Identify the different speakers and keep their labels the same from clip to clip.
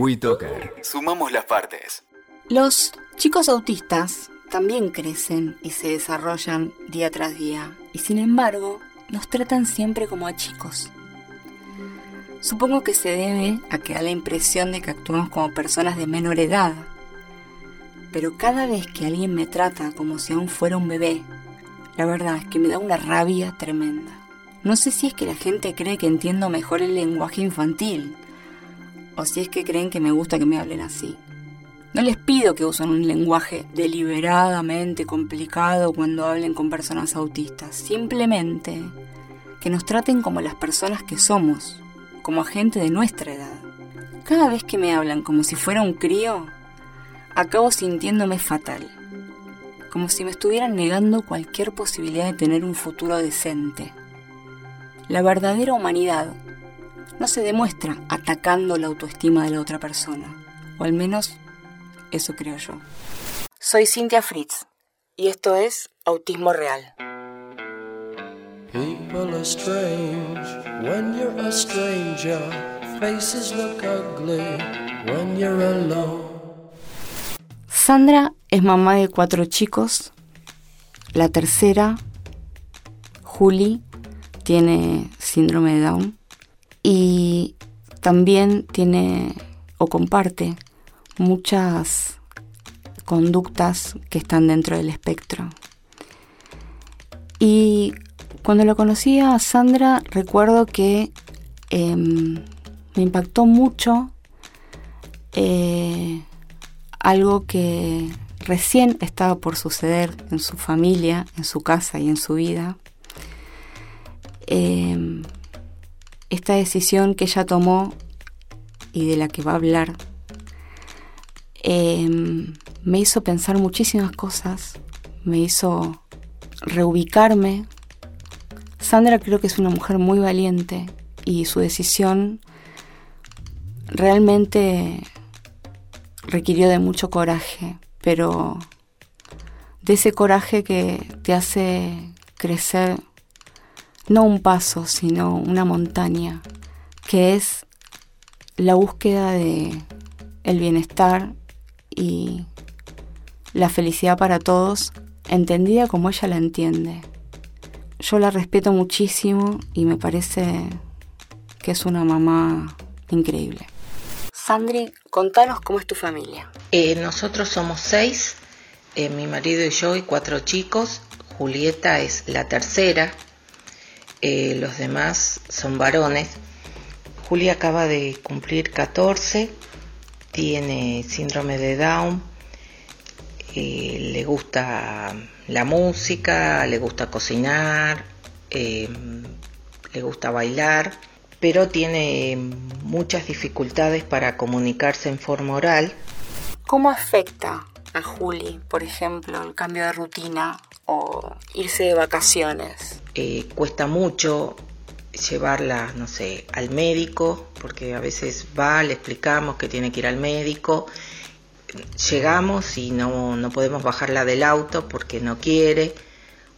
Speaker 1: WeToker. Sumamos las partes.
Speaker 2: Los chicos autistas también crecen y se desarrollan día tras día y sin embargo nos tratan siempre como a chicos. Supongo que se debe a que da la impresión de que actuamos como personas de menor edad. Pero cada vez que alguien me trata como si aún fuera un bebé, la verdad es que me da una rabia tremenda. No sé si es que la gente cree que entiendo mejor el lenguaje infantil, o si es que creen que me gusta que me hablen así. No les pido que usen un lenguaje deliberadamente complicado cuando hablen con personas autistas, simplemente que nos traten como las personas que somos, como gente de nuestra edad. Cada vez que me hablan como si fuera un crío, acabo sintiéndome fatal, como si me estuvieran negando cualquier posibilidad de tener un futuro decente. La verdadera humanidad no se demuestra atacando la autoestima de la otra persona, o al menos eso creo yo. Soy Cynthia Fritz y esto es Autismo Real. People are strange when you're a stranger. Faces look ugly when you're alone. Sandra es mamá de cuatro chicos. La tercera, Julie, tiene síndrome de Down y también tiene o comparte muchas conductas que están dentro del espectro. Y cuando lo conocí a Sandra, recuerdo que em, me impactó mucho eh, algo que recién estaba por suceder en su familia, en su casa y en su vida. Em, esta decisión que ella tomó y de la que va a hablar em, me hizo pensar muchísimas cosas, me hizo reubicarme. Sandra creo que es una mujer muy valiente y su decisión realmente requirió de mucho coraje, pero de ese coraje que te hace crecer no un paso, sino una montaña, que es la búsqueda de el bienestar y la felicidad para todos, entendida como ella la entiende. Yo la respeto muchísimo y me parece que es una mamá increíble. Sandri, contanos cómo es tu familia.
Speaker 3: Eh, nosotros somos seis, eh, mi marido y yo y cuatro chicos. Julieta es la tercera, eh, los demás son varones. Julia acaba de cumplir 14, tiene síndrome de Down, le gusta la música, le gusta cocinar, em, le gusta bailar, pero tiene muchas dificultades para comunicarse en forma oral.
Speaker 2: ¿Cómo afecta a Juli, por ejemplo, el cambio de rutina o irse de vacaciones?
Speaker 3: Eh, cuesta mucho llevarla, no sé, al médico, porque a veces va, le explicamos que tiene que ir al médico llegamos y no, no podemos bajarla del auto porque no quiere.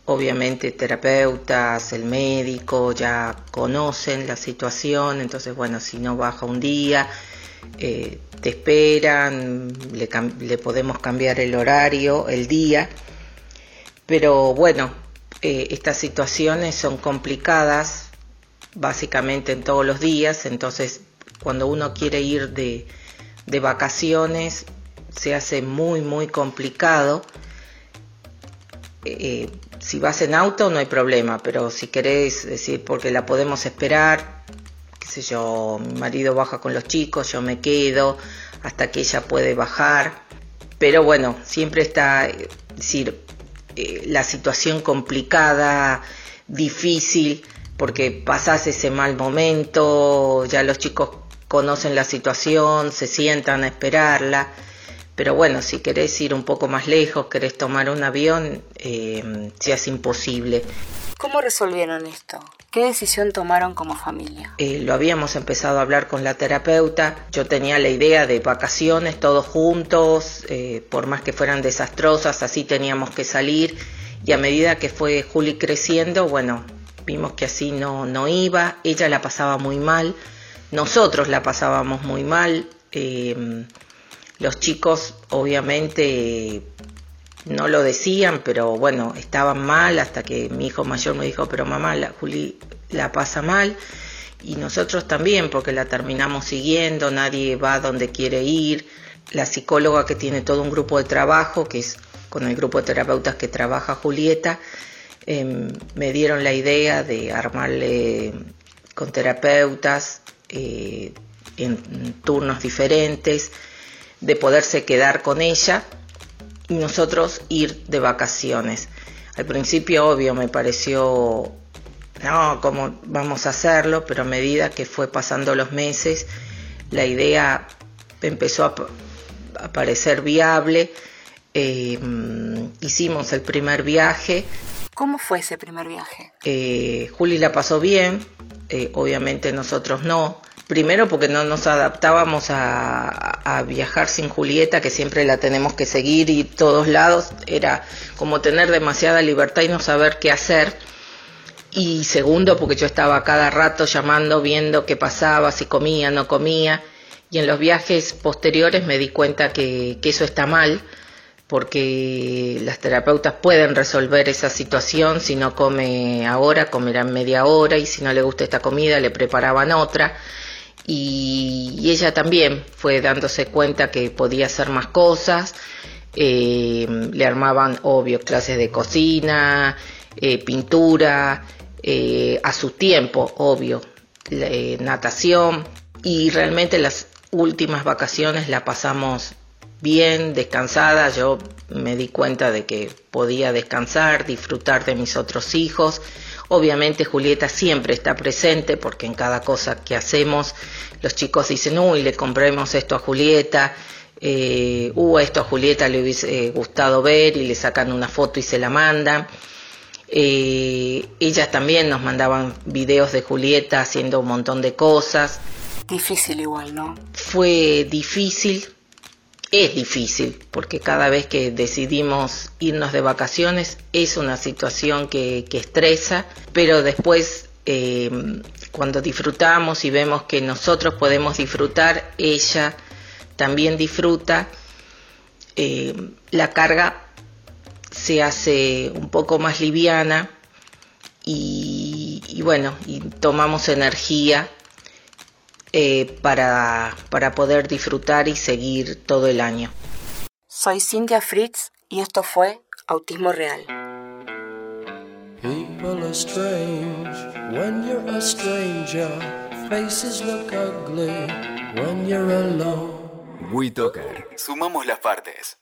Speaker 3: Obviamente terapeutas, el médico ya conocen la situación, entonces bueno, si no baja un día, eh, te esperan, le, le, podemos cambiar el horario, el día, pero bueno, eh, estas situaciones son complicadas básicamente en todos los días, entonces cuando uno quiere ir de, de vacaciones se hace muy, muy complicado. Eh, si vas en auto no hay problema, pero si querés decir, porque la podemos esperar, qué sé yo, mi marido baja con los chicos, yo me quedo hasta que ella puede bajar. Pero bueno, siempre está, es decir, eh, la situación complicada, difícil, porque pasás ese mal momento, ya los chicos conocen la situación, se sientan a esperarla. Pero bueno, si querés ir un poco más lejos, querés tomar un avión, eh, ya es imposible.
Speaker 2: ¿Cómo resolvieron esto? ¿Qué decisión tomaron como familia?
Speaker 3: Eh, lo habíamos empezado a hablar con la terapeuta. Yo tenía la idea de vacaciones todos juntos, eh, por más que fueran desastrosas, así teníamos que salir. Y a medida que fue Juli creciendo, bueno, vimos que así no, no iba. Ella la pasaba muy mal, nosotros la pasábamos muy mal Eh, los chicos obviamente no lo decían, pero bueno, estaban mal hasta que mi hijo mayor me dijo, pero mamá, la, Juli la pasa mal y nosotros también porque la terminamos siguiendo, nadie va donde quiere ir. La psicóloga que tiene todo un grupo de trabajo, que es con el grupo de terapeutas que trabaja Julieta, em, me dieron la idea de armarle con terapeutas eh, en turnos diferentes, de poderse quedar con ella y nosotros ir de vacaciones. Al principio, obvio, me pareció no, ¿cómo vamos a hacerlo? Pero a medida que fue pasando los meses, la idea empezó a, parecer viable. Eh, hicimos el primer viaje.
Speaker 2: ¿Cómo fue ese primer viaje?
Speaker 3: Eh, Juli la pasó bien, eh, obviamente nosotros no. Primero porque no nos adaptábamos a, a, viajar sin Julieta, que siempre la tenemos que seguir y todos lados. Era como tener demasiada libertad y no saber qué hacer y segundo porque yo estaba cada rato llamando, viendo qué pasaba, si comía, no comía, y en los viajes posteriores me di cuenta que, eso está mal, porque las terapeutas pueden resolver esa situación, si no come ahora, comerán media hora, y si no le gusta esta comida, le preparaban otra, y, ella también fue dándose cuenta que podía hacer más cosas, eh, le armaban, obvio, clases de cocina, eh, pintura, eh, a su tiempo, obvio, natación. Y realmente las últimas vacaciones la pasamos bien, descansada, yo me di cuenta de que podía descansar, disfrutar de mis otros hijos. Obviamente Julieta siempre está presente porque en cada cosa que hacemos los chicos dicen, uy, le compremos esto a Julieta, eh, uh, esto a Julieta le hubiese gustado ver y le sacan una foto y se la mandan. Eh, ellas también nos mandaban videos de Julieta haciendo un montón de cosas.
Speaker 2: Difícil igual, ¿no?
Speaker 3: Fue difícil, es difícil, porque cada vez que decidimos irnos de vacaciones es una situación que, estresa, pero después eh, cuando disfrutamos y vemos que nosotros podemos disfrutar, ella también disfruta, eh, la carga se hace un poco más liviana y, bueno, y tomamos energía eh, para, para poder disfrutar y seguir todo el año.
Speaker 2: Soy Cintia Fritz y esto fue Autismo Real. People are strange when you're a stranger. Faces look ugly when you're alone.
Speaker 1: WeToker. Sumamos las partes.